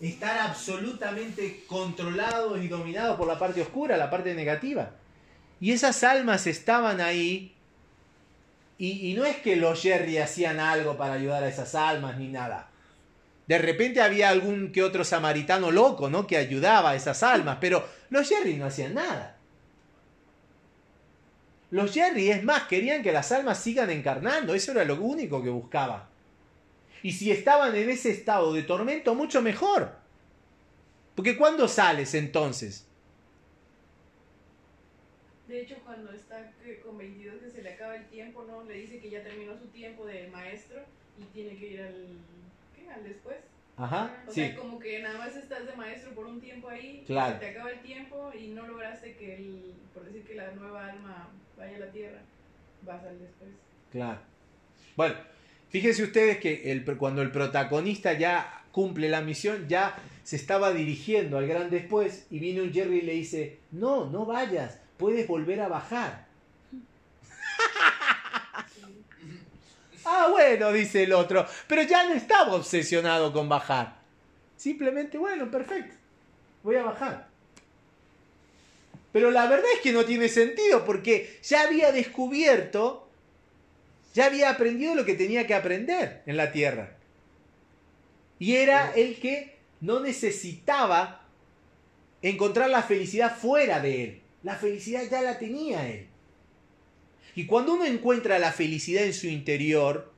estar absolutamente controlados y dominados por la parte oscura, la parte negativa. Y esas almas estaban ahí. Y, y no es que los Jerry hacían algo para ayudar a esas almas ni nada. De repente había algún que otro samaritano loco, ¿no? Que ayudaba a esas almas, pero los Jerry no hacían nada. Los Jerry, es más, querían que las almas sigan encarnando, eso era lo único que buscaban. Y si estaban en ese estado de tormento, mucho mejor. Porque ¿cuándo sales entonces? De hecho, cuando está con 22 que se le acaba el tiempo, ¿no? Le dice que ya terminó su tiempo de maestro y tiene que ir al, ¿qué? Al después. Ajá, o sí. sea, como que nada más estás de maestro por un tiempo ahí, Claro. se te acaba el tiempo y no lograste que el, por decir que la nueva alma vaya a la tierra, vas al después. Claro. Bueno, fíjense ustedes que cuando el protagonista ya cumple la misión, ya se estaba dirigiendo al gran después y viene un Jerry y le dice, no, no vayas, puedes volver a bajar. ah, bueno, dice el otro, pero ya no estaba obsesionado con bajar. Simplemente, bueno, perfecto, voy a bajar. Pero la verdad es que no tiene sentido porque ya había descubierto, ya había aprendido lo que tenía que aprender en la tierra. Y era el que no necesitaba encontrar la felicidad fuera de él. La felicidad ya la tenía él. Y cuando uno encuentra la felicidad en su interior,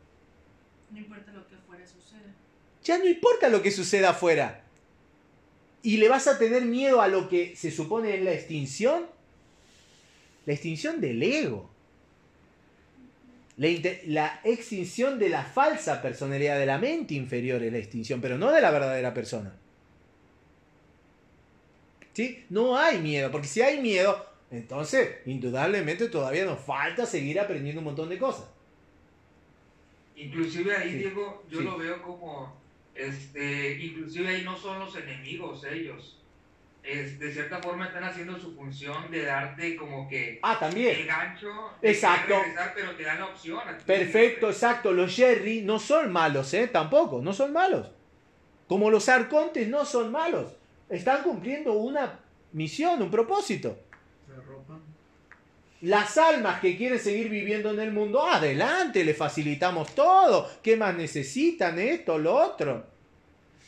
No importa lo que afuera suceda. ya no importa lo que suceda afuera. ¿Y le vas a tener miedo a lo que se supone es la extinción? La extinción del ego. La, extinción de la falsa personalidad de la mente inferior es la extinción, pero no de la verdadera persona. ¿Sí? No hay miedo, porque si hay miedo, entonces indudablemente todavía nos falta seguir aprendiendo un montón de cosas. Inclusive ahí, Sí, Diego, yo sí. lo veo como, este, inclusive ahí no son los enemigos ellos. Es, de cierta forma están haciendo su función de darte como que Ah, el gancho de Exacto. regresar, pero te dan la opción. a ti. Perfecto, exacto. Los Jerry no son malos, ¿eh? Tampoco, no son malos. Como los arcontes no son malos. Están cumpliendo una misión, un propósito. Las almas que quieren seguir viviendo en el mundo, adelante, les facilitamos todo. ¿Qué más necesitan? Esto, lo otro.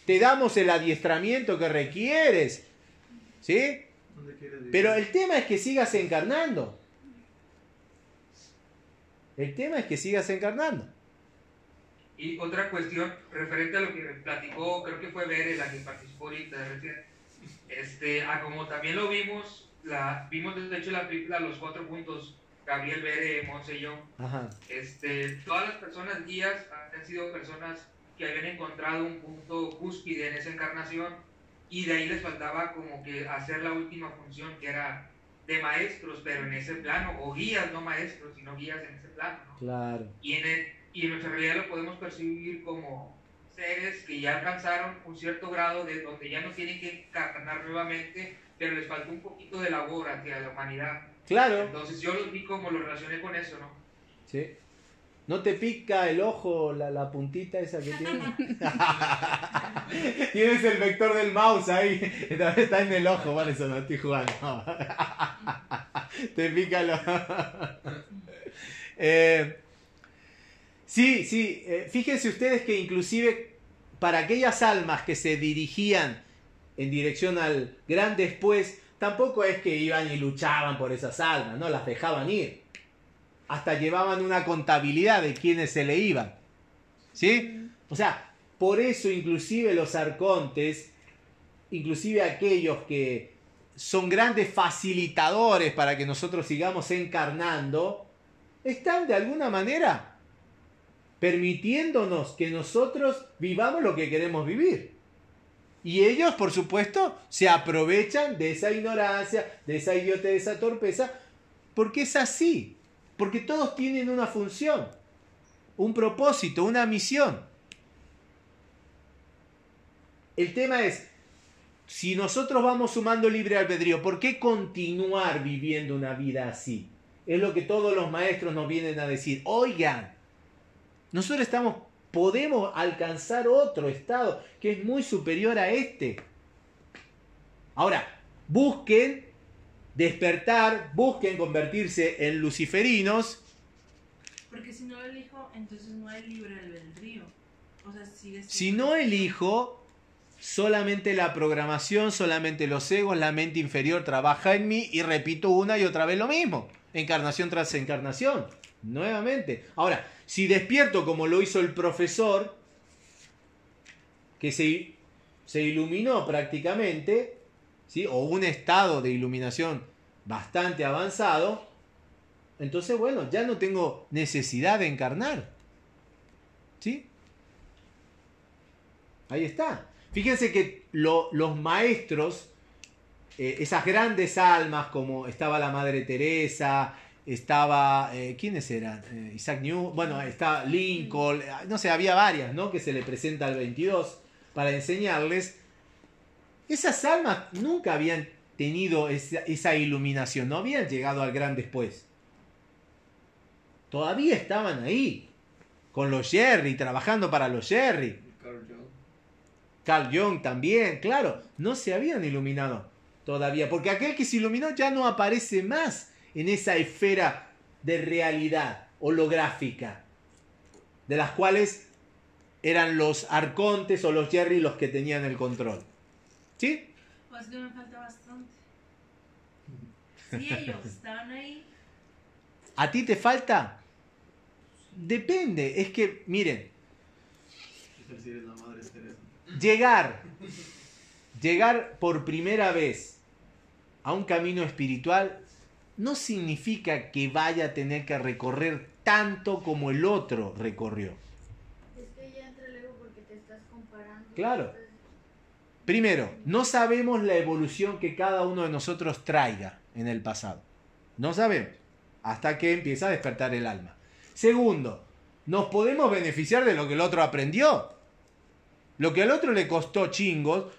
Te damos el adiestramiento que requieres. ¿Sí? Pero el tema es que sigas encarnando. El tema es que sigas encarnando. Y otra cuestión referente a lo que platicó, creo que fue Bere la que participó ahorita este, a como también lo vimos, la, vimos de hecho la película Los Cuatro Puntos, Gabriel Bere, Monse y yo, Ajá. este, todas las personas guías han sido personas que habían encontrado un punto cúspide en esa encarnación y de ahí les faltaba como que hacer la última función que era de maestros, pero en ese plano, o guías, no maestros, sino guías en ese plano. ¿no? Claro. Y en, el- y en nuestra realidad lo podemos percibir como seres que ya alcanzaron un cierto grado de donde ya no tienen que encarnar nuevamente, pero les faltó un poquito de labor hacia la humanidad. Claro. Entonces yo los vi como lo relacioné con eso, ¿no? Sí. ¿No te pica el ojo la, la puntita esa que tiene? Tienes el vector del mouse ahí. Está está en el ojo, por eso no estoy jugando. te pica el ojo. Eh, sí, sí. eh, fíjense ustedes que inclusive para aquellas almas que se dirigían en dirección al gran después, tampoco es que iban y luchaban por esas almas, no las dejaban ir hasta llevaban una contabilidad de quienes se le iban. ¿Sí? O sea, por eso inclusive los arcontes, inclusive aquellos que son grandes facilitadores para que nosotros sigamos encarnando, están de alguna manera permitiéndonos que nosotros vivamos lo que queremos vivir. Y ellos, por supuesto, se aprovechan de esa ignorancia, de esa idiotez, de esa torpeza, porque es así. Porque todos tienen una función, un propósito, una misión. El tema es, si nosotros vamos sumando libre albedrío, ¿por qué continuar viviendo una vida así? Es lo que todos los maestros nos vienen a decir. Oigan, nosotros estamos podemos alcanzar otro estado que es muy superior a este. Ahora, busquen despertar, busquen convertirse en luciferinos. Porque si no elijo, entonces no hay libre albedrío. O sea, sigue Si no elijo, solamente la programación, solamente los egos, la mente inferior trabaja en mí y repito una y otra vez lo mismo. Encarnación tras encarnación. Nuevamente. Ahora, si despierto como lo hizo el profesor, que se, se iluminó prácticamente, o un estado de iluminación bastante avanzado, entonces, bueno, ya no tengo necesidad de encarnar. ¿Sí? Ahí está. Fíjense que lo- los maestros, eh, esas grandes almas como estaba la Madre Teresa, estaba, eh, ¿quiénes eran? Eh, Isaac Newton, bueno, está Lincoln, no sé, había varias, ¿no? Que se le presenta al 22 para enseñarles. Esas almas nunca habían tenido esa, esa iluminación, no habían llegado al gran después. Todavía estaban ahí, con los Jerry, trabajando para los Jerry. Carl Jung. Carl Jung también, claro, no se habían iluminado todavía, porque aquel que se iluminó ya no aparece más en esa esfera de realidad holográfica, de las cuales eran los arcontes o los Jerry los que tenían el control. ¿Sí? Pues que me falta bastante. Si ellos estaban ahí, ¿A ti te falta? Depende, es que, miren, Es decir, es la madre llegar, llegar por primera vez a un camino espiritual no significa que vaya a tener que recorrer tanto como el otro recorrió. Es que ya entra el ego porque te estás comparando. Claro. Primero, no sabemos la evolución que cada uno de nosotros traiga en el pasado. No sabemos. Hasta que empieza a despertar el alma. Segundo, nos podemos beneficiar de lo que el otro aprendió. Lo que al otro le costó chingos,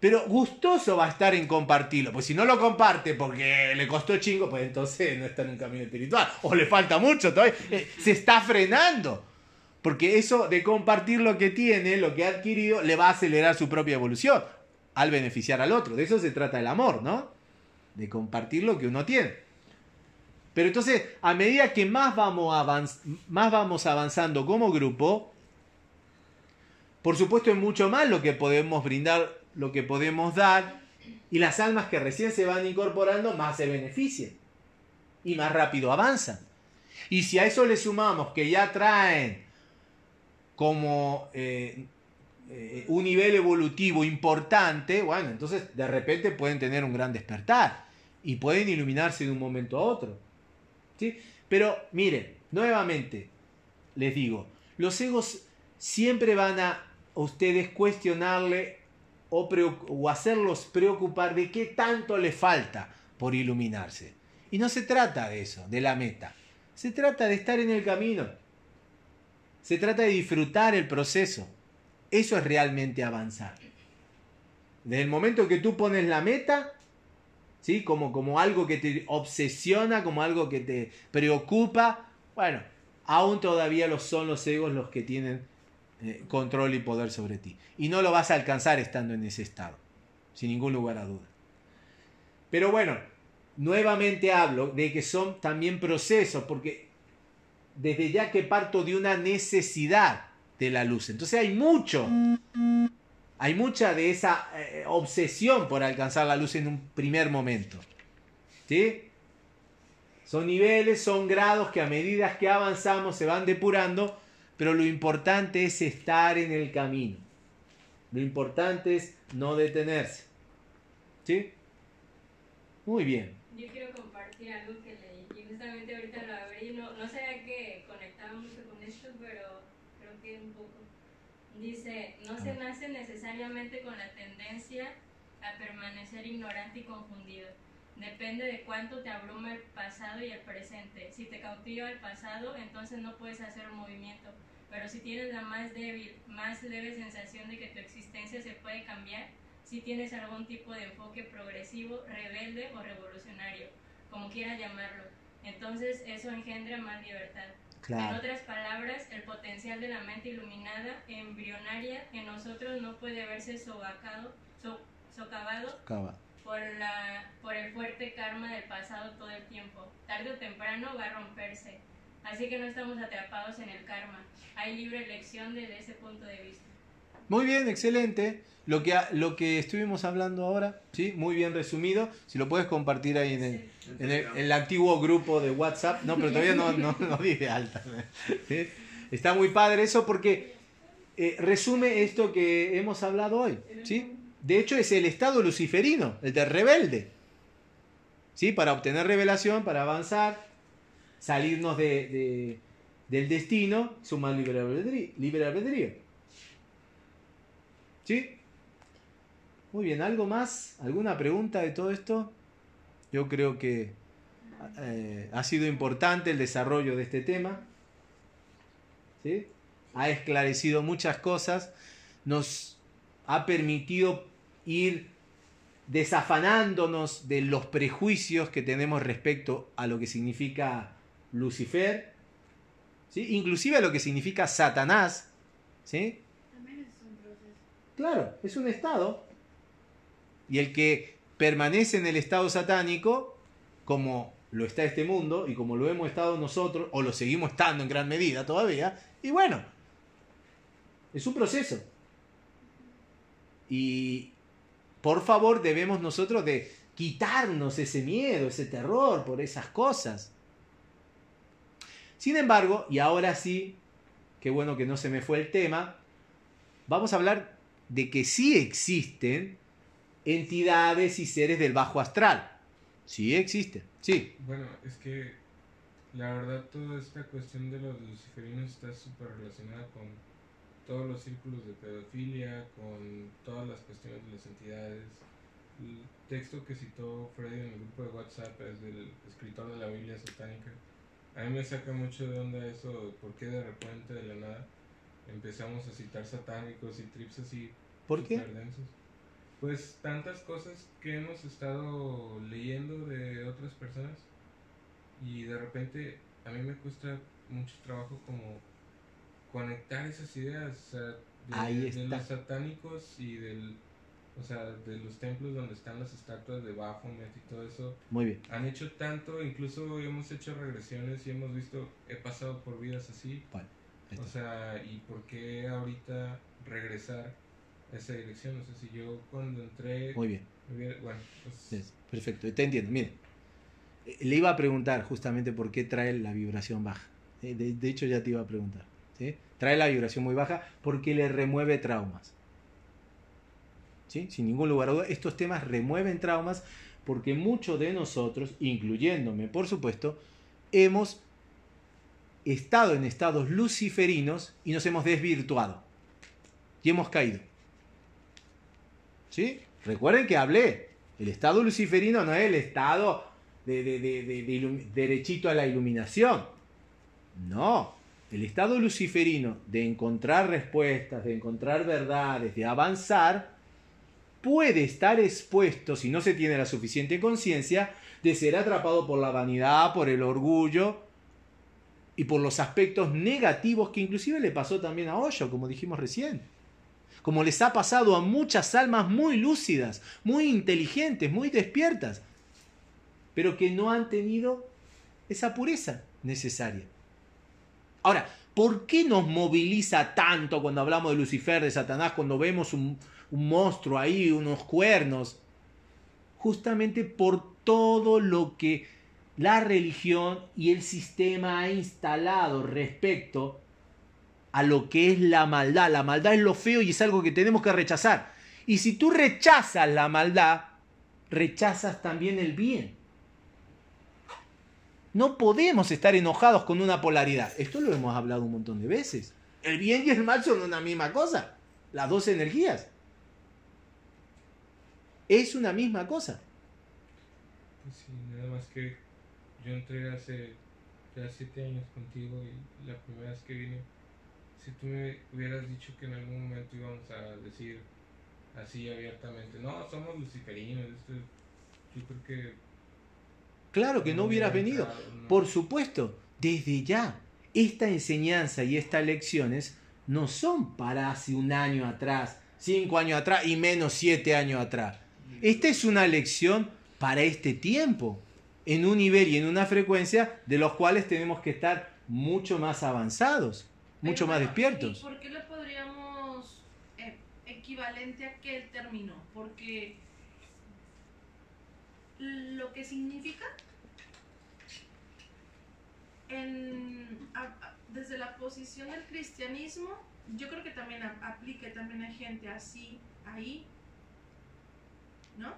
pero gustoso va a estar en compartirlo. Pues si no lo comparte porque le costó chingo, pues entonces no está en un camino espiritual. O le falta mucho todavía. Eh, Se está frenando. Porque eso de compartir lo que tiene, lo que ha adquirido, le va a acelerar su propia evolución al beneficiar al otro. De eso se trata el amor, ¿no? De compartir lo que uno tiene. Pero entonces, a medida que más vamos, más vamos avanzando como grupo, por supuesto es mucho más lo que podemos brindar, lo que podemos dar, y las almas que recién se van incorporando más se benefician y más rápido avanzan. Y si a eso le sumamos que ya traen como eh, eh, un nivel evolutivo importante, bueno, entonces de repente pueden tener un gran despertar y pueden iluminarse de un momento a otro. ¿sí? Pero miren, nuevamente les digo, los egos siempre van a, ustedes cuestionarle o, o hacerlos preocupar de qué tanto le falta por iluminarse. Y no se trata de eso, de la meta. Se trata de estar en el camino. Se trata de disfrutar el proceso. Eso es realmente avanzar. Desde el momento que tú pones la meta, ¿sí? como, como algo que te obsesiona, como algo que te preocupa, bueno, aún todavía los son los egos los que tienen eh, control y poder sobre ti. Y no lo vas a alcanzar estando en ese estado, sin ningún lugar a duda. Pero bueno, nuevamente hablo de que son también procesos, porque desde ya que parto de una necesidad de la luz. Entonces hay mucho, hay mucha de esa eh, obsesión por alcanzar la luz en un primer momento. ¿Sí? Son niveles, son grados que a medida que avanzamos se van depurando, pero lo importante es estar en el camino. Lo importante es no detenerse. ¿Sí? Muy bien. Yo quiero compartir algo que justamente ahorita lo abrí, no, no sabía que conectaba mucho con esto, pero creo que un poco. Dice, no se nace necesariamente con la tendencia a permanecer ignorante y confundido. Depende de cuánto te abruma el pasado y el presente. Si te cautiva el pasado, entonces no puedes hacer un movimiento. Pero si tienes la más débil, más leve sensación de que tu existencia se puede cambiar, si tienes algún tipo de enfoque progresivo, rebelde o revolucionario, como quieras llamarlo. Entonces eso engendra más libertad. En otras palabras, el potencial de la mente iluminada, embrionaria, en nosotros no puede verse sovacado, so- socavado por, la, por el fuerte karma del pasado todo el tiempo. Tarde o temprano va a romperse. Así que no estamos atrapados en el karma. Hay libre elección desde ese punto de vista. Muy bien, excelente. Lo que, lo que estuvimos hablando ahora, ¿sí? Muy bien resumido. Si lo puedes compartir ahí en el, en el, antiguo grupo de WhatsApp. No, pero todavía no, no, no di de alta. Está muy padre eso porque eh, resume esto que hemos hablado hoy. ¿sí? De hecho, es el estado luciferino, el de rebelde. ¿sí? Para obtener revelación, para avanzar, salirnos de- del destino, sumar libre albedrío. Libre albedrío. ¿Sí? Muy bien, ¿algo más? ¿Alguna pregunta de todo esto? Yo creo que eh, ha sido importante el desarrollo de este tema. ¿Sí? Ha esclarecido muchas cosas, nos ha permitido ir desafanándonos de los prejuicios que tenemos respecto a lo que significa Lucifer, ¿sí? inclusive a lo que significa Satanás. ¿sí? También es un proceso. Claro, es un estado. Y el que permanece en el estado satánico, como lo está este mundo y como lo hemos estado nosotros, o lo seguimos estando en gran medida todavía, y bueno, es un proceso. Y por favor debemos nosotros de quitarnos ese miedo, ese terror por esas cosas. Sin embargo, y ahora sí, qué bueno que no se me fue el tema, vamos a hablar de que sí existen entidades y seres del bajo astral. Sí existen, sí. Bueno, es que la verdad toda esta cuestión de los luciferinos está súper relacionada con todos los círculos de pedofilia, con todas las cuestiones de las entidades. El texto que citó Freddy en el grupo de WhatsApp es del escritor de la Biblia satánica. A mí me saca mucho de onda eso, por qué de repente de la nada empezamos a citar satánicos y trips así ¿Por qué? densos. Pues tantas cosas que hemos estado leyendo de otras personas. Y de repente a mí me cuesta mucho trabajo como conectar esas ideas, o sea, de, los satánicos y del, o sea, de los templos donde están las estatuas de Baphomet y todo eso, Muy bien. han hecho tanto, incluso hemos hecho regresiones y hemos visto, he pasado por vidas así, Vale, o sea, ¿y por qué ahorita regresar esa dirección? O sea, si yo cuando entré, Muy bien. hubiera- bueno, pues Perfecto, te entiendo. Mire, eh, le iba a preguntar justamente por qué trae la vibración baja. Eh, De, de hecho, ya te iba a preguntar. ¿sí? Trae la vibración muy baja porque le remueve traumas. ¿Sí? Sin ningún lugar a duda, estos temas remueven traumas porque muchos de nosotros, incluyéndome por supuesto, hemos estado en estados luciferinos y nos hemos desvirtuado. Y hemos caído. Recuerden que hablé. El estado luciferino no es el estado de, derechito a la iluminación. No. El estado luciferino de encontrar respuestas, de encontrar verdades, de avanzar, puede estar expuesto, si no se tiene la suficiente conciencia, de ser atrapado por la vanidad, por el orgullo y por los aspectos negativos que inclusive le pasó también a Hoyo, como dijimos recién como les ha pasado a muchas almas muy lúcidas, muy inteligentes, muy despiertas, pero que no han tenido esa pureza necesaria. Ahora, ¿por qué nos moviliza tanto cuando hablamos de Lucifer, de Satanás, cuando vemos un, un monstruo ahí, unos cuernos? Justamente por todo lo que la religión y el sistema ha instalado respecto a lo que es la maldad. La maldad es lo feo y es algo que tenemos que rechazar. Y si tú rechazas la maldad, rechazas también el bien. No podemos estar enojados con una polaridad. Esto lo hemos hablado un montón de veces. El bien y el mal son una misma cosa. Las dos energías. Es una misma cosa. Pues sí, nada más que yo entré hace ya siete años contigo y la primera vez que vine, si tú me hubieras dicho que en algún momento íbamos a decir así abiertamente, no, somos luciferinos, esto, yo creo que... Claro que no hubieras hubiera venido. entrado, no. Por supuesto, desde ya. esta enseñanza y estas lecciones no son para hace un año atrás, cinco años atrás y menos siete años atrás. Esta es una lección para este tiempo, en un nivel y en una frecuencia de los cuales tenemos que estar mucho más avanzados, mucho más despiertos. ¿Y por qué le podríamos eh, equivalente a aquel término? Porque lo que significa en- a- a- desde la posición del cristianismo, yo creo que también a- aplica, también hay gente así ahí, ¿no?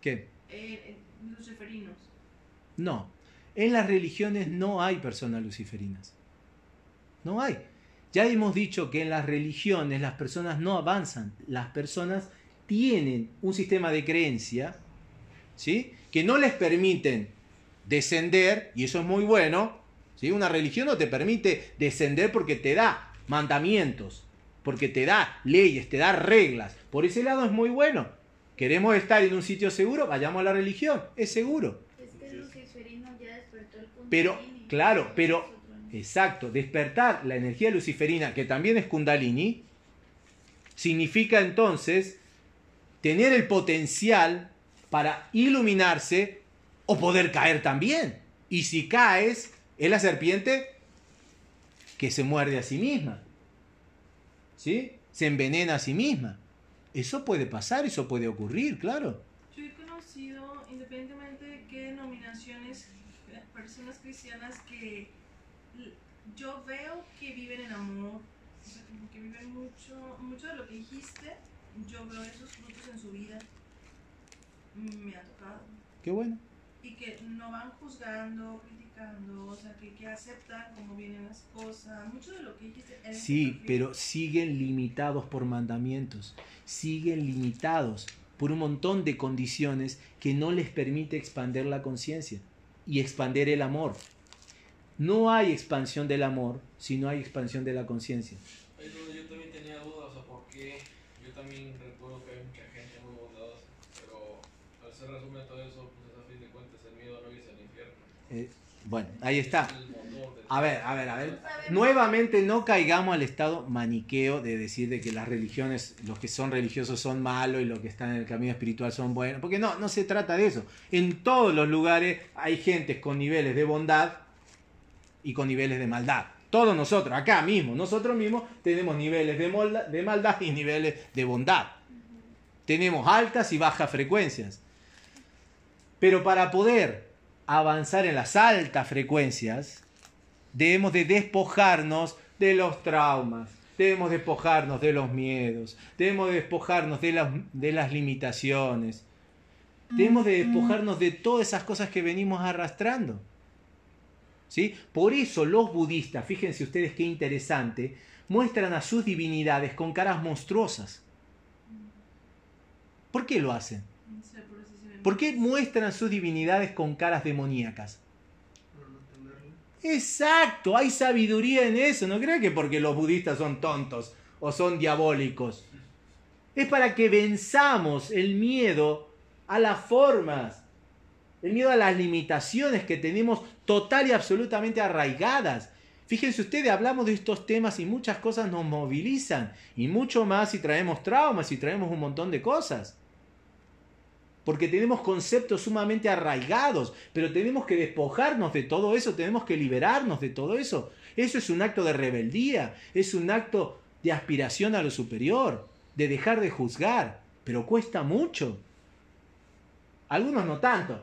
¿Qué? Eh, eh, luciferinos. No. En las religiones no hay personas luciferinas. No hay. Ya hemos dicho que en las religiones las personas no avanzan. Las personas tienen un sistema de creencia, ¿sí? Que no les permiten descender, y eso es muy bueno, ¿sí? Una religión no te permite descender porque te da mandamientos, porque te da leyes, te da reglas. Por ese lado es muy bueno. Queremos estar en un sitio seguro, vayamos a la religión, es seguro. Es que el luciferino ya despertó el punto. Pero, claro, pero, exacto, despertar la energía luciferina, que también es kundalini, significa entonces tener el potencial para iluminarse o poder caer también. Y si caes, es la serpiente que se muerde a sí misma. ¿Sí? Se envenena a sí misma. Eso puede pasar, eso puede ocurrir, claro. Yo he conocido, independientemente de qué denominaciones, eh, personas cristianas que yo veo que viven en amor, o sea, como que viven mucho, mucho de lo que dijiste, yo veo esos frutos en su vida. Me ha tocado. Qué bueno. Y que no van juzgando, criticando, o sea, que, que aceptan cómo vienen las cosas, mucho de lo que dijiste. en ese Sí, pero siguen limitados por mandamientos, siguen limitados por un montón de condiciones que no les permite expander la conciencia y expander el amor. No hay expansión del amor si no hay expansión de la conciencia. Ahí es donde yo también tenía dudas, o sea, porque yo también recuerdo que hay mucha gente muy bondadosa, pero al ser resumen todo eso, pues a fin de cuentas el miedo no irse al infierno. Eh, bueno, ahí está. El A ver, a ver, a ver. Nuevamente no caigamos al estado maniqueo de decir de que las religiones, los que son religiosos son malos y los que están en el camino espiritual son buenos. Porque no, no se trata de eso. En todos los lugares hay gentes con niveles de bondad y con niveles de maldad. Todos nosotros, acá mismo, nosotros mismos tenemos niveles de, maldad y niveles de bondad. Tenemos altas y bajas frecuencias. Pero para poder avanzar en las altas frecuencias, debemos de despojarnos de los traumas, debemos despojarnos de los miedos, debemos de despojarnos de las, de las limitaciones, debemos de despojarnos de todas esas cosas que venimos arrastrando. ¿Sí? Por eso los budistas, fíjense ustedes qué interesante, muestran a sus divinidades con caras monstruosas. ¿Por qué lo hacen? Por eso sí me- ¿Por qué muestran sus divinidades con caras demoníacas? Exacto, hay sabiduría en eso. No crean que porque los budistas son tontos o son diabólicos. Es para que venzamos el miedo a las formas, el miedo a las limitaciones que tenemos total y absolutamente arraigadas. Fíjense ustedes, hablamos de estos temas y muchas cosas nos movilizan. Y mucho más si traemos traumas y traemos un montón de cosas. Porque tenemos conceptos sumamente arraigados, pero tenemos que despojarnos de todo eso, tenemos que liberarnos de todo eso. Eso es un acto de rebeldía, es un acto de aspiración a lo superior, de dejar de juzgar, pero cuesta mucho. Algunos no tanto,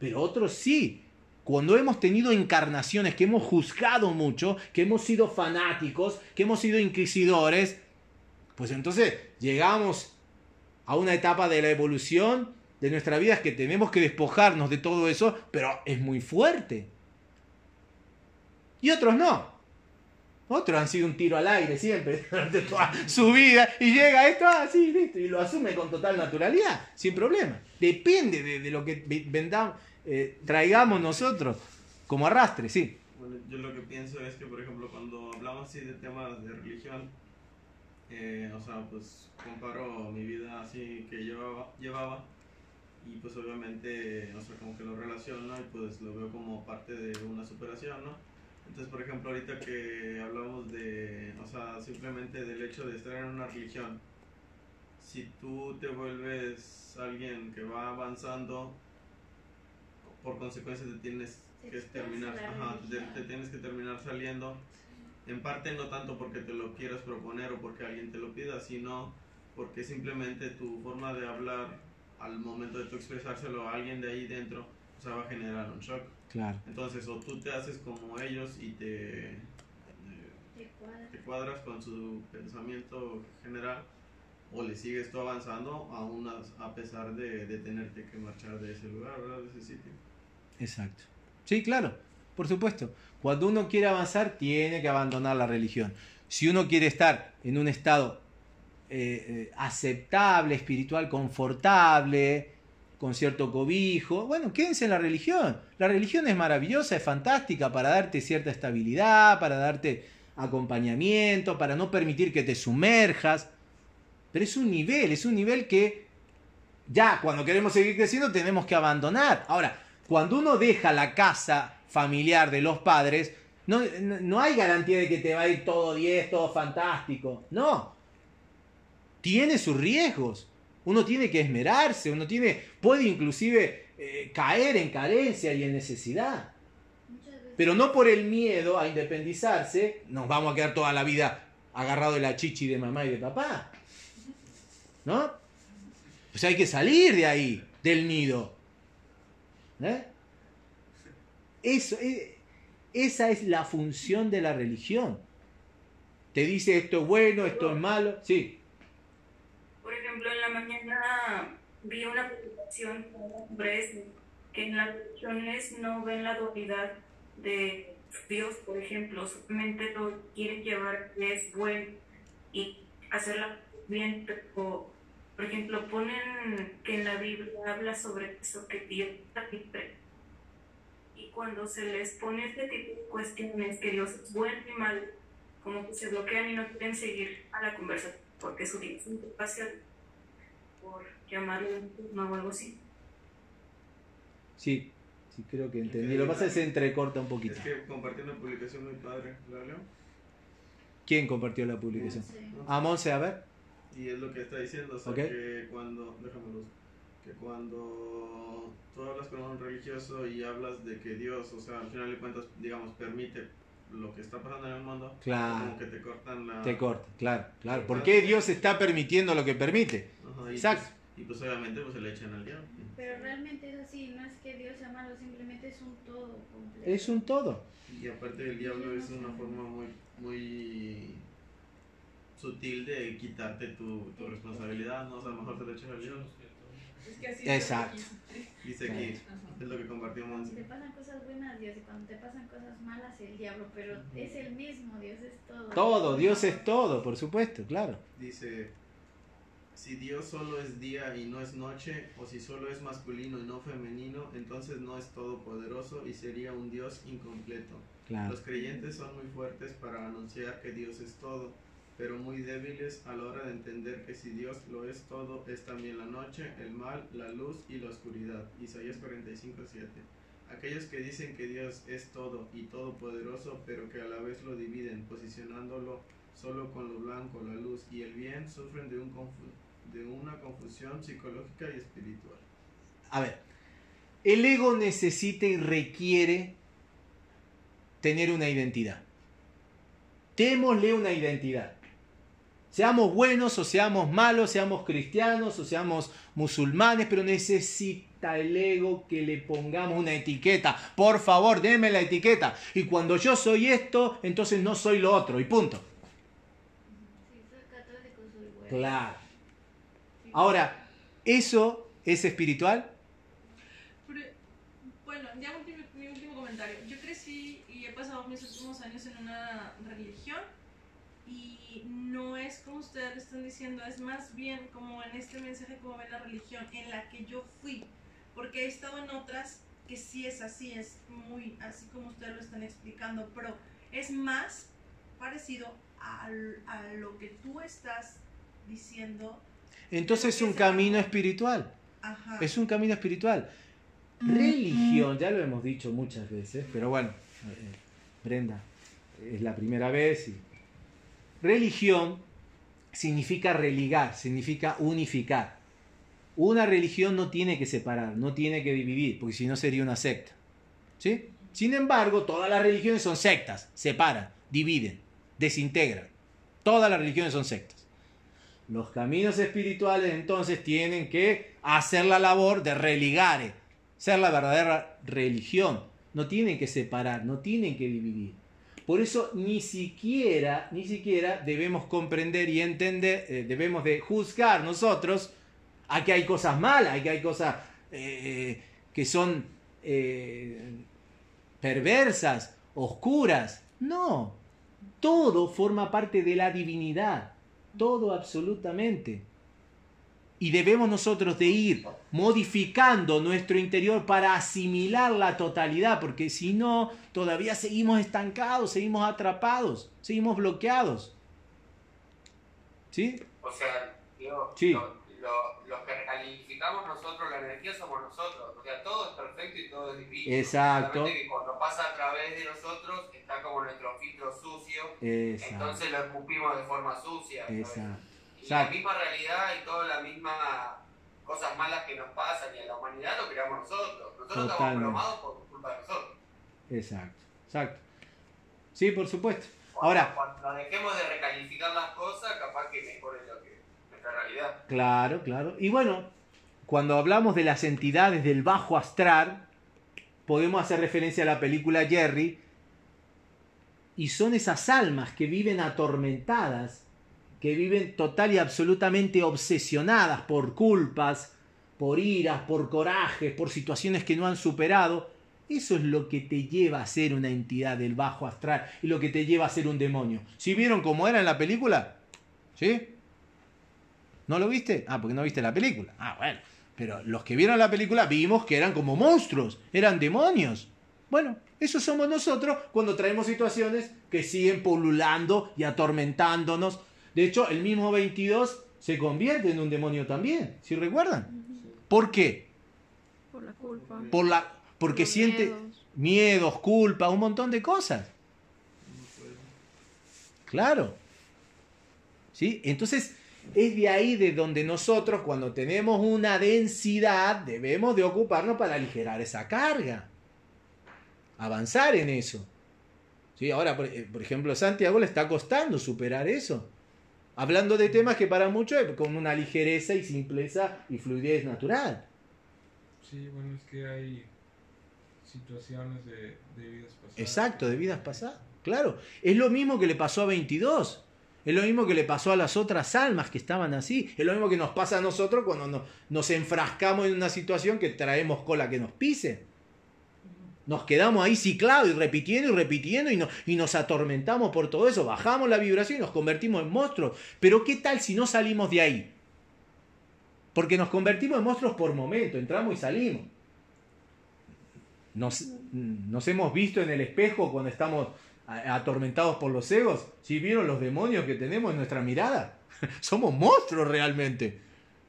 pero otros sí. Cuando hemos tenido encarnaciones que hemos juzgado mucho, que hemos sido fanáticos, que hemos sido inquisidores, pues entonces llegamos a una etapa de la evolución de nuestra vida que tenemos que despojarnos de todo eso, pero es muy fuerte. Y otros no. Otros han sido un tiro al aire siempre durante toda su vida y llega esto así, listo, y lo asume con total naturalidad, sin problema. Depende de, de lo que ve- vendamos, eh, traigamos nosotros como arrastre, sí. Bueno, yo lo que pienso es que, por ejemplo, cuando hablamos así de temas de religión, eh, o sea, pues comparo mi vida así que llevaba, llevaba y pues obviamente, o sea, como que lo relaciono y pues lo veo como parte de una superación, ¿no? Entonces, por ejemplo, ahorita que hablamos de, o sea, simplemente del hecho de estar en una religión, si tú te vuelves alguien que va avanzando, por consecuencia te tienes que terminar, ajá, te, te tienes que terminar saliendo. En parte no tanto porque te lo quieras proponer o porque alguien te lo pida, sino porque simplemente tu forma de hablar al momento de tú expresárselo a alguien de ahí dentro, o sea, va a generar un shock. Claro. Entonces, o tú te haces como ellos y te, Te cuadra. te cuadras con su pensamiento general, o le sigues tú avanzando aún a, a pesar de, de tenerte que marchar de ese lugar, ¿verdad? De ese sitio. Exacto. Sí, claro, por supuesto. Cuando uno quiere avanzar, tiene que abandonar la religión. Si uno quiere estar en un estado eh, eh, aceptable, espiritual, confortable, con cierto cobijo, bueno, quédense en la religión. La religión es maravillosa, es fantástica para darte cierta estabilidad, para darte acompañamiento, para no permitir que te sumerjas. Pero es un nivel, es un nivel que ya cuando queremos seguir creciendo tenemos que abandonar. Ahora, cuando uno deja la casa familiar de los padres, no, hay garantía de que te va a ir todo 10, todo fantástico. No. Tiene sus riesgos. Uno tiene que esmerarse, uno tiene, puede inclusive eh, caer en carencia y en necesidad. Pero no por el miedo a independizarse, nos vamos a quedar toda la vida agarrados de la chichi de mamá y de papá. ¿No? Pues hay que salir de ahí, del nido. ¿Eh? Eso, eh, esa es la función de la religión. Te dice esto es bueno, esto es malo. Sí, Por ejemplo, en la mañana vi una publicación hombres que en las religiones no ven la dualidad de Dios, por ejemplo, solamente lo quieren llevar que es bueno y hacerla bien, pero, por ejemplo, ponen que en la Biblia habla sobre eso, que Dios. Y cuando se les pone este tipo de cuestiones, que Dios es bueno y malo, como que se bloquean y no quieren seguir a la conversación porque su vida es interfacial, por llamarlo no o algo así. sí, sí, creo que entendí. Lo que pasa es que se entrecorta un poquito. Es que compartí una publicación muy padre, ¿la leo? ¿Quién compartió la publicación? Sí. Ah, Monse, a ver. Y es lo que está diciendo, o sea, que cuando, déjame luz, que cuando tú hablas con un religioso y hablas de que Dios, o sea, al final de cuentas, digamos, permite lo que está pasando en el mundo, Claro. como que te cortan la... Te corta, claro, claro. ¿Por qué Dios está permitiendo lo que permite? Ajá, y Exacto. Pues, y pues obviamente pues se le echan al diablo. Pero realmente es así, no es que Dios sea malo, simplemente es un todo completo. Es un todo. Y aparte el diablo es una forma muy, muy sutil de quitarte tu, tu responsabilidad, ¿no? O sea, mejor te le echas al diablo. Es que así Exacto. lo. Dice aquí, es lo que compartimos Cuando te pasan cosas buenas, Dios, y cuando te pasan cosas malas, el diablo, pero es el mismo, Dios es todo. Todo, Dios es todo, por supuesto, claro. Dice, si Dios solo es día y no es noche, o si solo es masculino y no femenino, entonces no es todopoderoso y sería un Dios incompleto. Claro. Los creyentes son muy fuertes para anunciar que Dios es todo, pero muy débiles a la hora de entender que si Dios lo es todo, es también la noche, el mal, la luz y la oscuridad. Isaías 45, 7. Aquellos que dicen que Dios es todo y todopoderoso, pero que a la vez lo dividen, posicionándolo solo con lo blanco, la luz y el bien, sufren de, un confu- de una confusión psicológica y espiritual. A ver, el ego necesita y requiere tener una identidad. Démosle una identidad. Seamos buenos o seamos malos, seamos cristianos o seamos musulmanes, pero necesita el ego que le pongamos una etiqueta. Por favor, déme la etiqueta. Y cuando yo soy esto, entonces no soy lo otro. Y punto. Si soy católico, soy bueno. Claro. Ahora, ¿eso es espiritual? Pero, bueno, ya último- mi último comentario. Yo crecí y he pasado mis últimos años en una religión y no es como ustedes lo están diciendo, es más bien como en este mensaje como ve la religión en la que yo fui, porque he estado en otras que sí es así, es muy así como ustedes lo están explicando, pero es más parecido al- a, lo que tú estás diciendo. Entonces es un camino espiritual. Ajá. Es un camino espiritual. Religión, ya lo hemos dicho muchas veces, pero bueno, eh, Brenda, es la primera vez. y- Religión significa religar, significa unificar. Una religión no tiene que separar, no tiene que dividir, porque si no sería una secta. ¿Sí? Sin embargo, todas las religiones son sectas, separan, dividen, desintegran. Todas las religiones son sectas. Los caminos espirituales entonces tienen que hacer la labor de religar, eh, ser la verdadera religión. No tienen que separar, no tienen que dividir. Por eso ni siquiera, ni siquiera debemos comprender y entender, eh, debemos de juzgar nosotros a que hay cosas malas, a que hay cosas eh, que son eh, perversas, oscuras. No, todo forma parte de la divinidad, todo absolutamente. Y debemos nosotros de ir modificando nuestro interior para asimilar la totalidad, porque si no, todavía seguimos estancados, seguimos atrapados, seguimos bloqueados. ¿Sí? O sea, digo, Sí. lo- lo- los que recalificamos nosotros la energía somos nosotros. O sea, todo es perfecto y todo es divino. Exacto. Que cuando pasa a través de nosotros está como nuestro filtro sucio. Exacto. Entonces lo escupimos de forma sucia. Exacto. Y Exacto. la misma realidad y todas las mismas cosas malas que nos pasan y a la humanidad lo creamos nosotros. Nosotros Totalmente. estamos bromados por culpa de nosotros. Exacto. Exacto. Sí, por supuesto. Cuando- Ahora, Cuando dejemos de recalificar las cosas, capaz que mejore lo que nuestra realidad. Claro, claro. Y bueno, cuando hablamos de las entidades del bajo astral, podemos hacer referencia a la película Jerry, y son esas almas que viven atormentadas, que viven total y absolutamente obsesionadas por culpas, por iras, por corajes, por situaciones que no han superado. Eso es lo que te lleva a ser una entidad del bajo astral y lo que te lleva a ser un demonio. ¿Sí vieron cómo era en la película? ¿Sí? ¿No lo viste? Ah, porque no viste la película. Ah, bueno. Pero los que vieron la película vimos que eran como monstruos, eran demonios. Bueno, eso somos nosotros cuando traemos situaciones que siguen pululando y atormentándonos. De hecho, el mismo 22 se convierte en un demonio también, si recuerdan. ¿Por qué? Por la culpa. Por la, porque Los siente miedos. miedos, culpa, un montón de cosas. Claro. ¿Sí? Entonces, es de ahí de donde nosotros, cuando tenemos una densidad, debemos de ocuparnos para aligerar esa carga. Avanzar en eso. ¿Sí? Ahora, por, eh, por ejemplo, a Santiago le está costando superar eso. Hablando de temas que para muchos es con una ligereza y simpleza y fluidez natural. Sí, bueno, es que hay situaciones de, de vidas pasadas. Exacto, de vidas pasadas. Claro, es lo mismo que le pasó a 22. Es lo mismo que le pasó a las otras almas que estaban así. Es lo mismo que nos pasa a nosotros cuando nos, nos enfrascamos en una situación que traemos cola que nos pise. Nos quedamos ahí ciclados y repitiendo y repitiendo y, y nos atormentamos por todo eso. Bajamos la vibración y nos convertimos en monstruos. Pero ¿qué tal si no salimos de ahí? Porque nos convertimos en monstruos por momento, entramos y salimos. Nos, nos hemos visto en el espejo cuando estamos atormentados por los egos. Si vieron los demonios que tenemos en nuestra mirada? Somos monstruos realmente.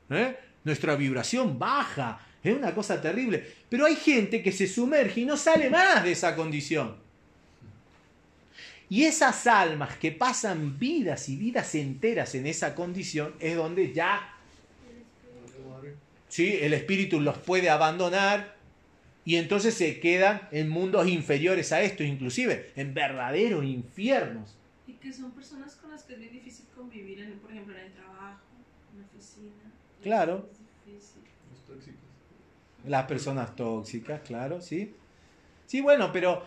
¿eh? Nuestra vibración baja. Es una cosa terrible. Pero hay gente que se sumerge y no sale más de esa condición. Y esas almas que pasan vidas y vidas enteras en esa condición es donde ya ¿sí? el espíritu los puede abandonar y entonces se quedan en mundos inferiores a esto, inclusive en verdaderos infiernos. Y que son personas con las que es muy difícil convivir, en, por ejemplo, en el trabajo, en la oficina. Claro. Es difícil. Los tóxicos. Las personas tóxicas, claro, sí. Sí, bueno, pero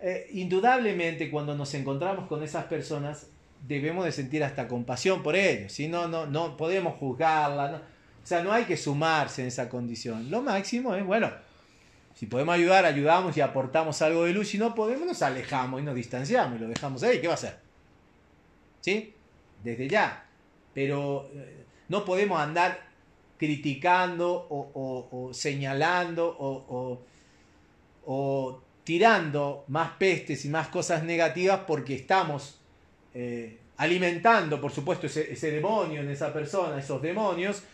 eh, indudablemente cuando nos encontramos con esas personas debemos de sentir hasta compasión por ellos, si no, no, no podemos juzgarla, o sea, no hay que sumarse en esa condición. Lo máximo es, bueno, si podemos ayudar, ayudamos y aportamos algo de luz, si no podemos, nos alejamos y nos distanciamos y lo dejamos ahí, ¿qué va a hacer? ¿Sí? Desde ya. Pero eh, no podemos andar criticando o, señalando o tirando más pestes y más cosas negativas porque estamos eh, alimentando, por supuesto, ese, ese demonio en esa persona, esos demonios,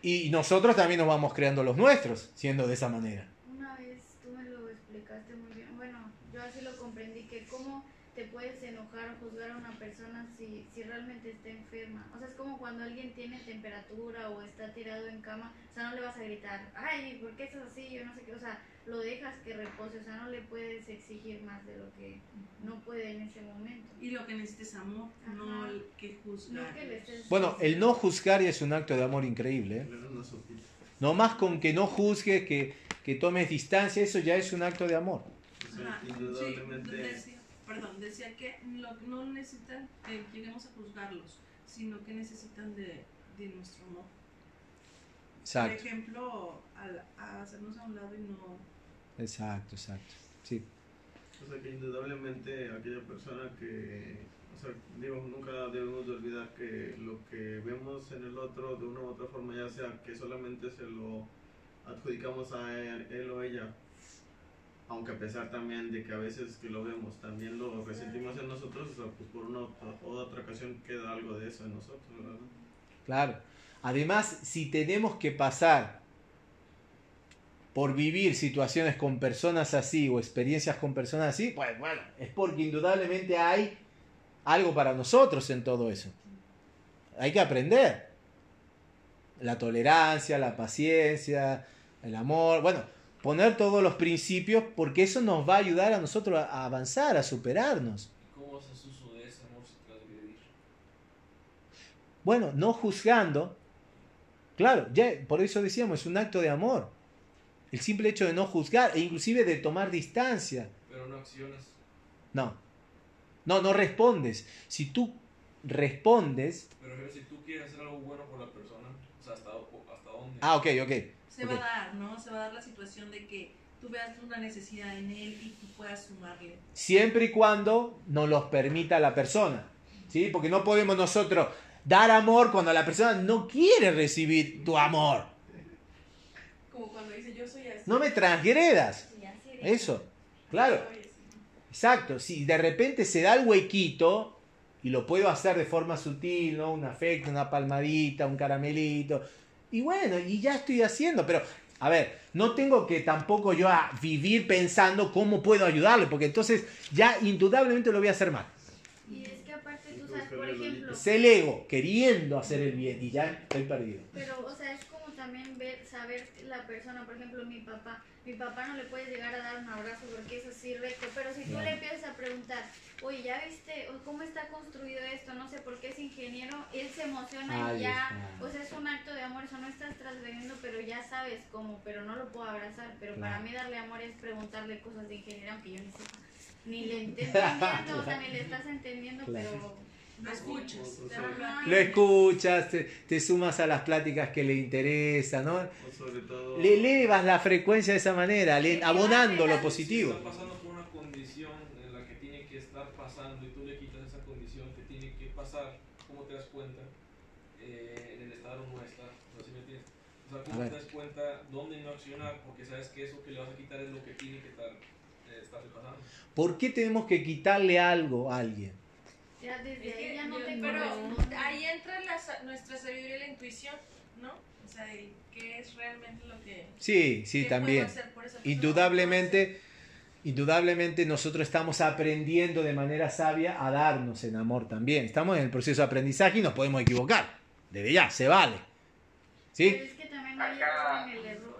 y nosotros también nos vamos creando los nuestros, siendo de esa manera. Una vez tú me lo explicaste muy bien. Bueno, yo así lo comprendí que como puedes enojar o juzgar a una persona si, si realmente está enferma. O sea, es como cuando alguien tiene temperatura o está tirado en cama, o sea, no le vas a gritar, ay, ¿por qué estás así? Yo no sé qué, o sea, lo dejas que repose, o sea, no le puedes exigir más de lo que no puede en ese momento. Y lo que necesites es amor, no el que juzgar. No que le estés- Bueno, el no juzgar ya es un acto de amor increíble. ¿eh? No más con que no juzgues, que, que tomes distancia, eso ya es un acto de amor. Ajá, sí, perdón, decía que lo- no necesitan que lleguemos a juzgarlos, sino que necesitan de, de nuestro amor. Exacto, Por ejemplo, al, a hacernos a un lado y no... exacto, exacto. Sí. O sea que indudablemente aquella persona que, o sea, digo, nunca debemos de olvidar que lo que vemos en el otro de una u otra forma, ya sea que solamente se lo adjudicamos a él, él o ella, aunque a pesar también de que a veces que lo vemos también lo resentimos en nosotros, o sea, pues por una o otra ocasión queda algo de eso en nosotros, ¿verdad? Claro. Además, si tenemos que pasar por vivir situaciones con personas así o experiencias con personas así, pues bueno, es porque indudablemente hay algo para nosotros en todo eso. Hay que aprender. La tolerancia, la paciencia, el amor, bueno, poner todos los principios porque eso nos va a ayudar a nosotros a avanzar, a superarnos. ¿Cómo haces uso de ese amor sin transgredir? Bueno, no juzgando. Claro, ya por eso decíamos, es un acto de amor. El simple hecho de no juzgar e inclusive de tomar distancia. Pero no acciones. No. No, no respondes. Si tú respondes... Pero si tú quieres hacer algo bueno por la persona, o sea, ¿hasta, hasta dónde? Ah, ok, ok. Se va a dar, ¿no? Se va a dar la situación de que tú veas una necesidad en él y tú puedas sumarle. Siempre y cuando nos los permita la persona. ¿Sí? Porque no podemos nosotros dar amor cuando la persona no quiere recibir tu amor. Como cuando dice yo soy así. No me transgredas. Sí, así eres. Eso. Claro. Exacto, si de repente se da el huequito y lo puedo hacer de forma sutil, ¿no? Un afecto, una palmadita, un caramelito. Y bueno, y ya estoy haciendo, pero a ver, no tengo que tampoco yo a vivir pensando cómo puedo ayudarle, porque entonces ya indudablemente lo voy a hacer mal. Y es que aparte tú sabes, por ejemplo, Es el ego queriendo hacer el bien y ya estoy perdido. pero o sea, es también ver, saber la persona, por ejemplo, mi papá, mi papá no le puedes llegar a dar un abrazo porque es así recto, pero si tú le empiezas a preguntar, oye, ¿ya viste o cómo está construido esto? No sé por qué es ingeniero, él se emociona Ahí y ya, está. o sea, es un acto de amor, eso no estás transgrediendo, pero ya sabes cómo, pero no lo puedo abrazar, pero para Claro. mí darle amor es preguntarle cosas de ingeniería, aunque yo ni sepa, ni le entendiendo, o sea, ni le estás entendiendo, Claro. pero... Lo escuchas. Te sobre- habla- Lo escuchas, te, te sumas a las pláticas que le interesan, ¿no? O sobre todo... Le elevas la frecuencia de esa manera, le- abonando lo Si positivo. está pasando por una condición en la que tiene que estar pasando y tú le quitas esa condición que tiene que pasar, ¿cómo te das cuenta eh, en el estar o no estar? Sea, ¿sí me entiendes? O sea, A ¿cómo ver. te das cuenta dónde no accionar? Porque sabes que eso que le vas a quitar es lo que tiene que estar, eh, estarle pasando. ¿Por qué tenemos que quitarle algo a alguien? Ya desde Es que ahí ya no yo- Pero ahí entra la nuestra sabiduría y la intuición, ¿no? O sea, qué es realmente lo que... Sí, sí, qué también. puedo hacer por esa persona, Indudablemente, indudablemente nosotros estamos aprendiendo de manera sabia a darnos en amor también. Estamos en el proceso de aprendizaje y nos podemos equivocar. Desde ya, se vale. ¿Sí? Pero es que también no hay en el error,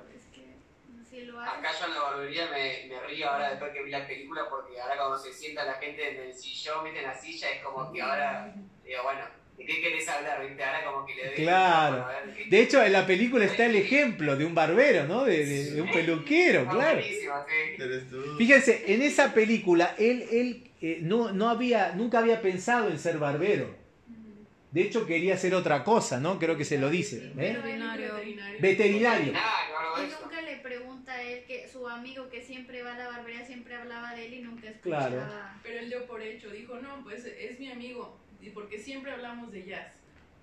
Acá yo en la barbería me, me río ahora después que vi la película porque ahora cuando se sienta la gente en el sillón, viste, en la silla, es como que ahora digo, bueno, ¿de qué querés hablar? ¿Viste? Ahora como que le doy Claro. micrófono, a ver, ¿qué- De hecho, en la película está el ejemplo de un barbero, ¿no? De, de- de un peluquero, claro. sí. Fíjense, en esa película él, él eh, no, no había, nunca había pensado en ser barbero. De hecho, quería hacer otra cosa, ¿no? Creo que se lo dice. ¿eh? Veterinario. Veterinario. Nada, algo de Y eso. nunca le pregunta a él que su amigo que siempre va a la barbería siempre hablaba de él y nunca escuchaba. Claro. Pero él dio por hecho, dijo, no, pues es mi amigo, y porque siempre hablamos de jazz.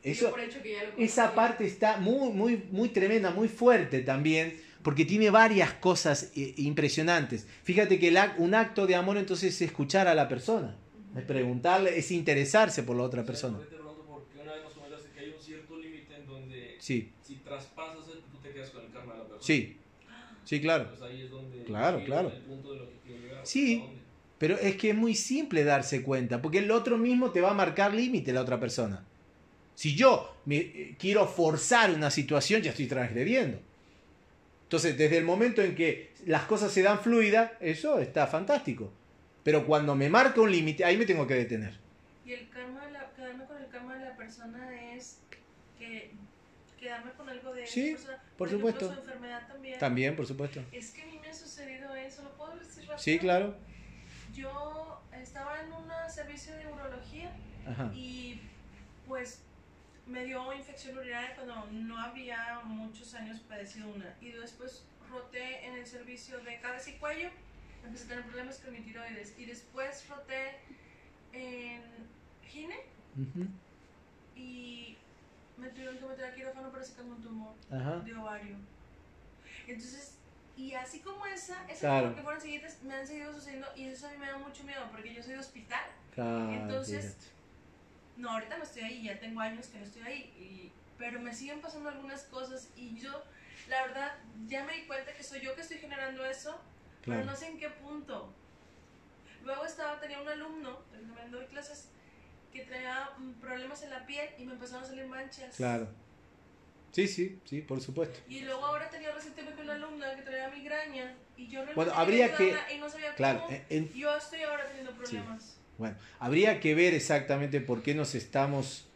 Eso, por hecho que ya lo esa parte está muy, muy, muy tremenda, muy fuerte también, porque tiene varias cosas eh, impresionantes. Fíjate que el un acto de amor entonces es escuchar a la persona, es preguntarle, es interesarse por la otra persona. ¿Sabes por qué te pregunto? Porque una vez nos comentaste que hay un cierto límite en donde Sí, si traspasas esto, tú te quedas con el karma de la persona. sí, sí, claro. Pues ahí es donde Claro, claro. el punto de lo que quiero llegar. Sí. Pero es que es muy simple darse cuenta, porque el otro mismo te va a marcar límite la otra persona. Si yo me, eh, quiero forzar una situación, ya estoy transgrediendo. Entonces, desde el momento en que las cosas se dan fluidas, eso está fantástico. Pero cuando me marca un límite, ahí me tengo que detener. Y el karma, de la- quedarme con el karma de la persona es que quedarme con algo de Sí, persona. por supuesto. su enfermedad también. También, por supuesto. Es que a mí me ha sucedido eso, ¿lo puedo decir rápido? Sí, claro. Yo estaba en un servicio de urología Ajá. y pues me dio infección urinaria cuando no había muchos años padecido una. Y después roté en el servicio de cabeza y cuello, empecé a tener problemas con mi tiroides. Y después roté en gine tuvieron que meter a quirófano para sacarme un tumor Ajá. de ovario. Entonces, y así como esa, esas Claro. que fueron siguientes me han seguido sucediendo y eso a mí me da mucho miedo porque yo soy de hospital. Claro, Entonces, fíjate. no, ahorita no estoy ahí, ya tengo años que no estoy ahí, y- pero me siguen pasando algunas cosas y yo, la verdad, ya me di cuenta que soy yo que estoy generando eso, Claro. pero no sé en qué punto. Luego estaba, tenía un alumno, que me doy clases, que traía mm, problemas en la piel y me empezaron a salir manchas. Claro. Sí, sí, sí, por supuesto. Y luego ahora tenía recientemente una alumna que traía migraña y yo realmente Bueno, habría que- y no sabía claro, cómo. en- Yo estoy ahora teniendo problemas. Bueno, habría que ver exactamente por qué nos estamos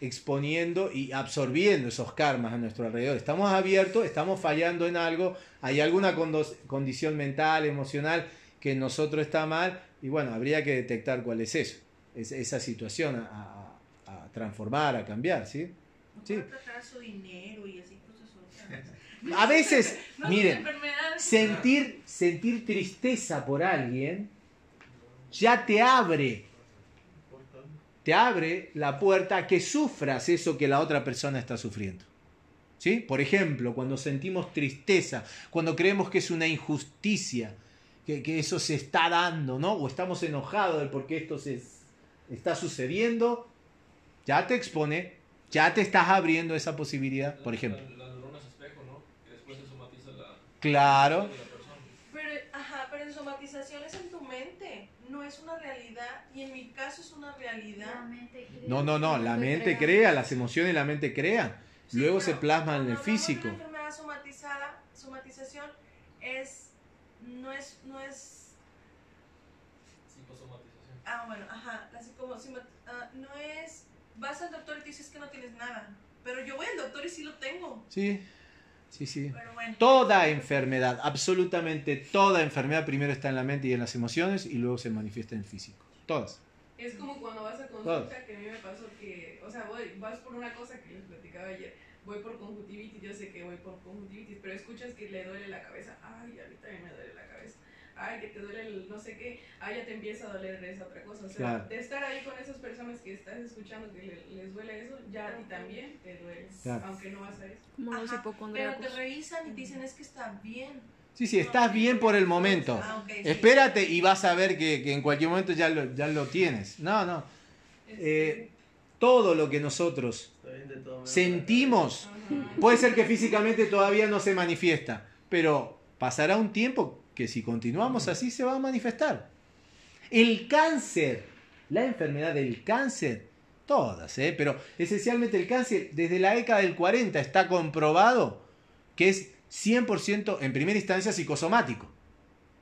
exponiendo y absorbiendo esos karmas a nuestro alrededor. Estamos abiertos, estamos fallando en algo, hay alguna condición mental, emocional que en nosotros está mal y bueno, habría que detectar cuál es eso, es- esa situación a, a- a transformar, a cambiar, ¿sí? Sí. Su dinero y así cosas otras. A veces, No, miren, sentir, sentir tristeza por alguien ya te abre, te abre la puerta a que sufras eso que la otra persona está sufriendo. ¿Sí? Por ejemplo, cuando sentimos tristeza, cuando creemos que es una injusticia, que, que eso se está dando, ¿no? O estamos enojados de por qué esto se está sucediendo, ya te expone, ya te estás abriendo esa posibilidad, por ejemplo. La, la neurona es espejo, ¿no? Que después se somatiza la. Claro. la. Pero, ajá, pero en somatización es en tu mente, no es una realidad. Y en mi caso es una La realidad. mente crea. No, no, no, la mente crea. crea, las emociones la mente crean. Sí, Luego se plasman en el físico. Una enfermedad somatizada, somatización es, no es, no es, Psicosomatización. Ah, bueno, ajá, así como, soma- ah, no es, vas al doctor y te dices que no tienes nada. Pero yo voy al doctor y sí lo tengo. Sí, sí, sí. Bueno. Toda enfermedad, absolutamente toda enfermedad primero está en la mente y en las emociones y luego se manifiesta en el físico. Todas. Es como cuando vas a consulta, que a mí me pasó que, o sea, voy, vas por una cosa que les platicaba ayer, voy por conjuntivitis, yo sé que voy por conjuntivitis, pero escuchas que le duele la cabeza, ay, a mí también me duele la cabeza, ay, que te duele el no sé qué, ay, ya te empieza a doler esa otra cosa, o sea, Claro. de estar ahí con esas personas que estás escuchando que le- les duele eso, ya a ti también te duele, Claro. aunque no vas a eso. Ajá, Pero te revisan y te dicen es que está bien. Sí, sí, estás bien por el momento. Ah, ok, sí. Espérate y vas a ver que, que en cualquier momento ya lo, ya lo tienes. No, no. Este, Eh, todo lo que nosotros sentimos, ajá. puede ser que físicamente todavía no se manifiesta, pero pasará un tiempo que si continuamos así se va a manifestar. El cáncer, la enfermedad del cáncer, todas, ¿eh? pero esencialmente el cáncer desde la década del 40 está comprobado que es 100% en primera instancia psicosomático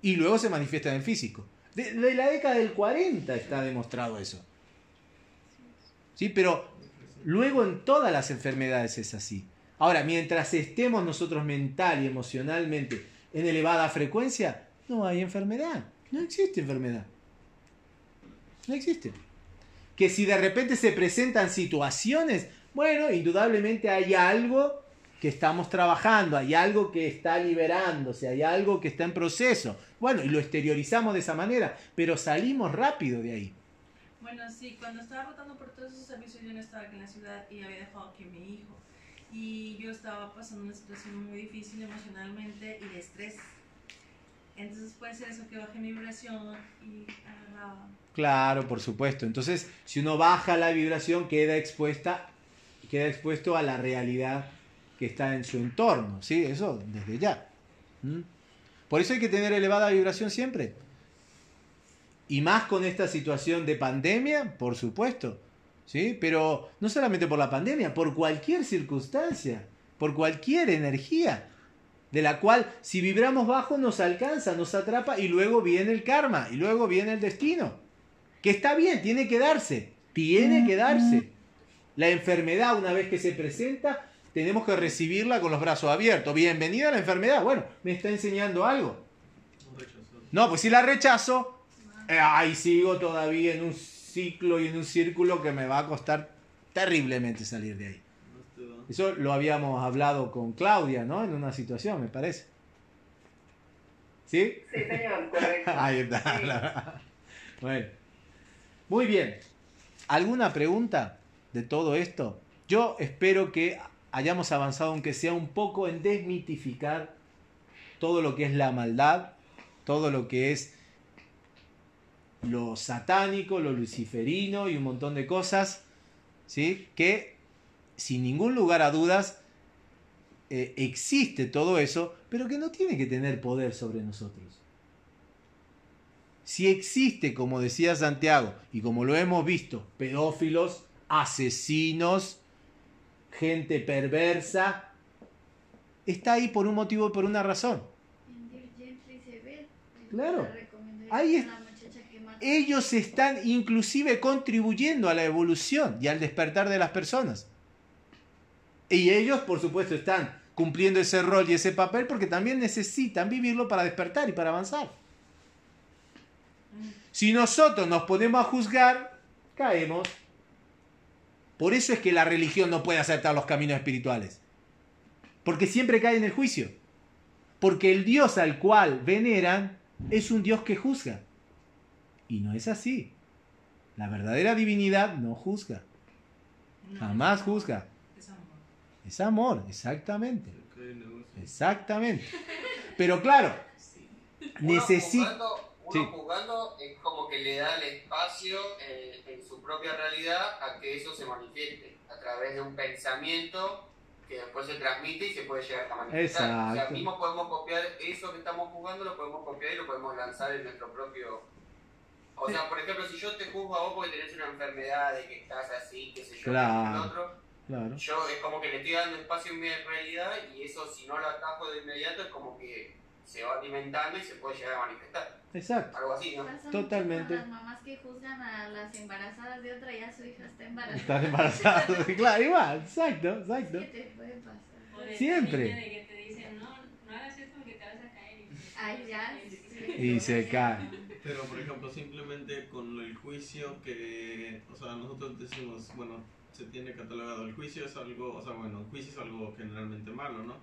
y luego se manifiesta en el físico. Desde la década del 40 está demostrado eso. ¿Sí? Pero luego en todas las enfermedades es así. Ahora, mientras estemos nosotros mental y emocionalmente en elevada frecuencia, no hay enfermedad. No existe enfermedad. No existe. Que si de repente se presentan situaciones, bueno, indudablemente hay algo que estamos trabajando, hay algo que está liberándose, hay algo que está en proceso. Bueno, y lo exteriorizamos de esa manera, pero salimos rápido de ahí. Bueno, sí, cuando estaba rotando por todos esos servicios yo no estaba aquí en la ciudad y había dejado a mi hijo. Y yo estaba pasando una situación muy difícil emocionalmente y de estrés. Entonces puede ser eso que baje mi vibración y agarraba. Claro, por supuesto. Entonces, si uno baja la vibración, queda expuesta, queda expuesto a la realidad que está en su entorno, ¿sí? Eso desde ya. ¿Mm? Por eso hay que tener elevada vibración siempre. Y más con esta situación de pandemia, por supuesto. ¿Sí? Pero no solamente por la pandemia, por cualquier circunstancia, por cualquier energía, de la cual si vibramos bajo nos alcanza, nos atrapa y luego viene el karma, y luego viene el destino. Que está bien, tiene que darse, tiene que darse. La enfermedad, una vez que se presenta, tenemos que recibirla con los brazos abiertos. Bienvenida a la enfermedad. Bueno, me está enseñando algo. No, pues si la rechazo, eh, ahí sigo todavía en un ciclo y en un círculo que me va a costar terriblemente salir de ahí. Eso lo habíamos hablado con Claudia, ¿no? En una situación, me parece. ¿Sí? Sí, señor, correcto. Ahí está. Bueno. Muy bien. ¿Alguna pregunta de todo esto? Yo espero que hayamos avanzado, aunque sea un poco, en desmitificar todo lo que es la maldad, todo lo que es lo satánico, lo luciferino y un montón de cosas, ¿sí? Que sin ningún lugar a dudas eh, existe todo eso, pero que no tiene que tener poder sobre nosotros. Si existe, como decía Santiago, y como lo hemos visto, pedófilos, asesinos, gente perversa, está ahí por un motivo y por una razón. Claro. Ahí ellos están inclusive contribuyendo a la evolución y al despertar de las personas. Y ellos, por supuesto, están cumpliendo ese rol y ese papel porque también necesitan vivirlo para despertar y para avanzar. Si nosotros nos ponemos a juzgar, caemos. Por eso es que la religión no puede aceptar los caminos espirituales. Porque siempre cae en el juicio. Porque el Dios al cual veneran es un Dios que juzga. Y no es así. La verdadera divinidad no juzga. Jamás juzga. Es amor, exactamente. Exactamente. Pero claro, necesita... Uno jugando es como que le da el espacio eh, en su propia realidad a que eso se manifieste a través de un pensamiento que después se transmite y se puede llegar a manifestar. Exacto. O sea, mismo podemos copiar eso que estamos jugando, lo podemos copiar y lo podemos lanzar en nuestro propio... O sea, por ejemplo, si yo te juzgo a vos porque tenés una enfermedad de que estás así, qué sé yo, Claro. que otro, Claro. yo es como que le estoy dando espacio en mi realidad y eso si no lo atajo de inmediato es como que se va alimentando y se puede llegar a manifestar. Exacto. Algo así, ¿no? Pasa mucho Totalmente. con las mamás que juzgan a las embarazadas de otra, ya su hija está embarazada. Estás embarazado. claro, igual. Exacto, exacto. ¿Qué te puede pasar? O de esa Siempre. de que te dicen, no, no hagas esto porque te vas a caer. Y, Ay, ya. Y se cae. Pero, por ejemplo, simplemente con el juicio que, o sea, nosotros decimos, bueno, se tiene catalogado, el juicio es algo, o sea, bueno, el juicio es algo generalmente malo, ¿no?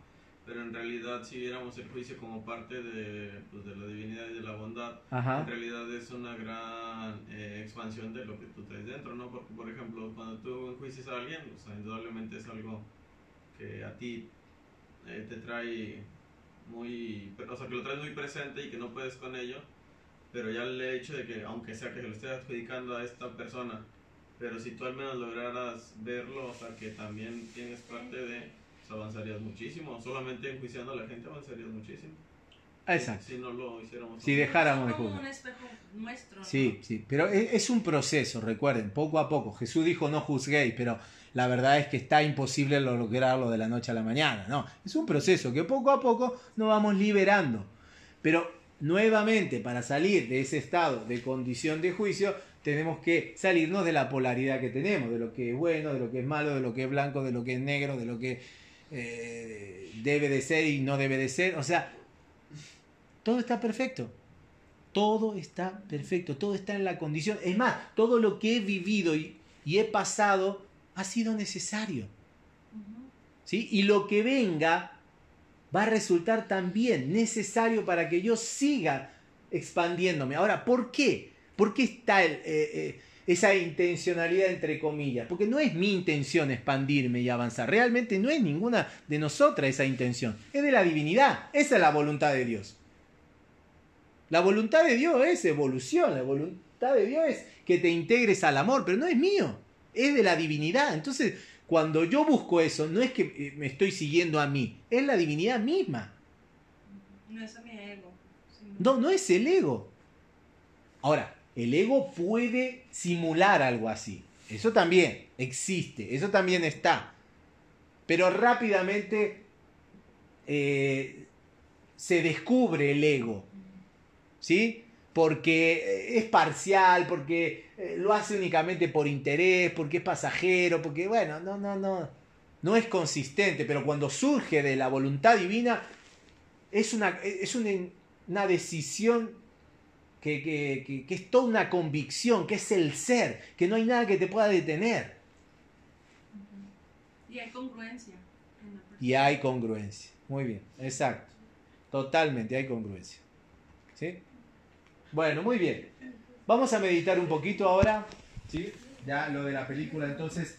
Pero en realidad, si viéramos el juicio como parte de, pues, de la divinidad y de la bondad, Ajá. en realidad es una gran eh, expansión de lo que tú traes dentro, ¿no? Porque, por ejemplo, cuando tú enjuicias a alguien, o sea, indudablemente es algo que a ti eh, te trae muy, o sea, que lo traes muy presente y que no puedes con ello, pero ya el hecho de que, aunque sea que se lo estés adjudicando a esta persona, pero si tú al menos lograras verlo, o sea, que también tienes parte de, pues avanzarías muchísimo, solamente enjuiciando a la gente avanzarías muchísimo. Exacto. Si no lo hiciéramos. Si dejáramos de como juzgar. un espejo nuestro. ¿no? Sí, sí, pero es, es un proceso, recuerden, poco a poco. Jesús dijo no juzguéis, pero la verdad es que está imposible lograrlo de la noche a la mañana. No, es un proceso que poco a poco nos vamos liberando. Pero nuevamente, para salir de ese estado de condición de juicio, tenemos que salirnos de la polaridad que tenemos, de lo que es bueno, de lo que es malo, de lo que es blanco, de lo que es negro, de lo que eh, debe de ser y no debe de ser. O sea, todo está perfecto. Todo está perfecto, todo está en la condición. Es más, todo lo que he vivido y, y he pasado ha sido necesario. ¿sí? Y lo que venga va a resultar también necesario para que yo siga expandiéndome. Ahora, ¿por qué? ¿Por qué está eh, eh, esa intencionalidad entre comillas? Porque no es mi intención expandirme y avanzar. Realmente no es ninguna de nosotras esa intención. Es de la divinidad. Esa es la voluntad de Dios. La voluntad de Dios es evolución, la voluntad de Dios es que te integres al amor, pero no es mío, es de la divinidad. Entonces, cuando yo busco eso, no es que eh, me estoy siguiendo a mí, es la divinidad misma. No es mi ego. No, no es el ego. Ahora, El ego puede simular algo así. Eso también existe, eso también está. Pero rápidamente eh, se descubre el ego. ¿Sí? Porque es parcial, porque eh, lo hace únicamente por interés, porque es pasajero, porque, bueno, no, no, no. No es consistente, pero cuando surge de la voluntad divina, es una, es una, decisión que, que, que, es toda una convicción, que es el ser, que no hay nada que te pueda detener. Y hay congruencia. y hay congruencia. Muy bien, exacto. Totalmente, hay congruencia. ¿Sí? Bueno, muy bien. Vamos a meditar un poquito ahora. ¿Sí? Ya lo de la película, entonces.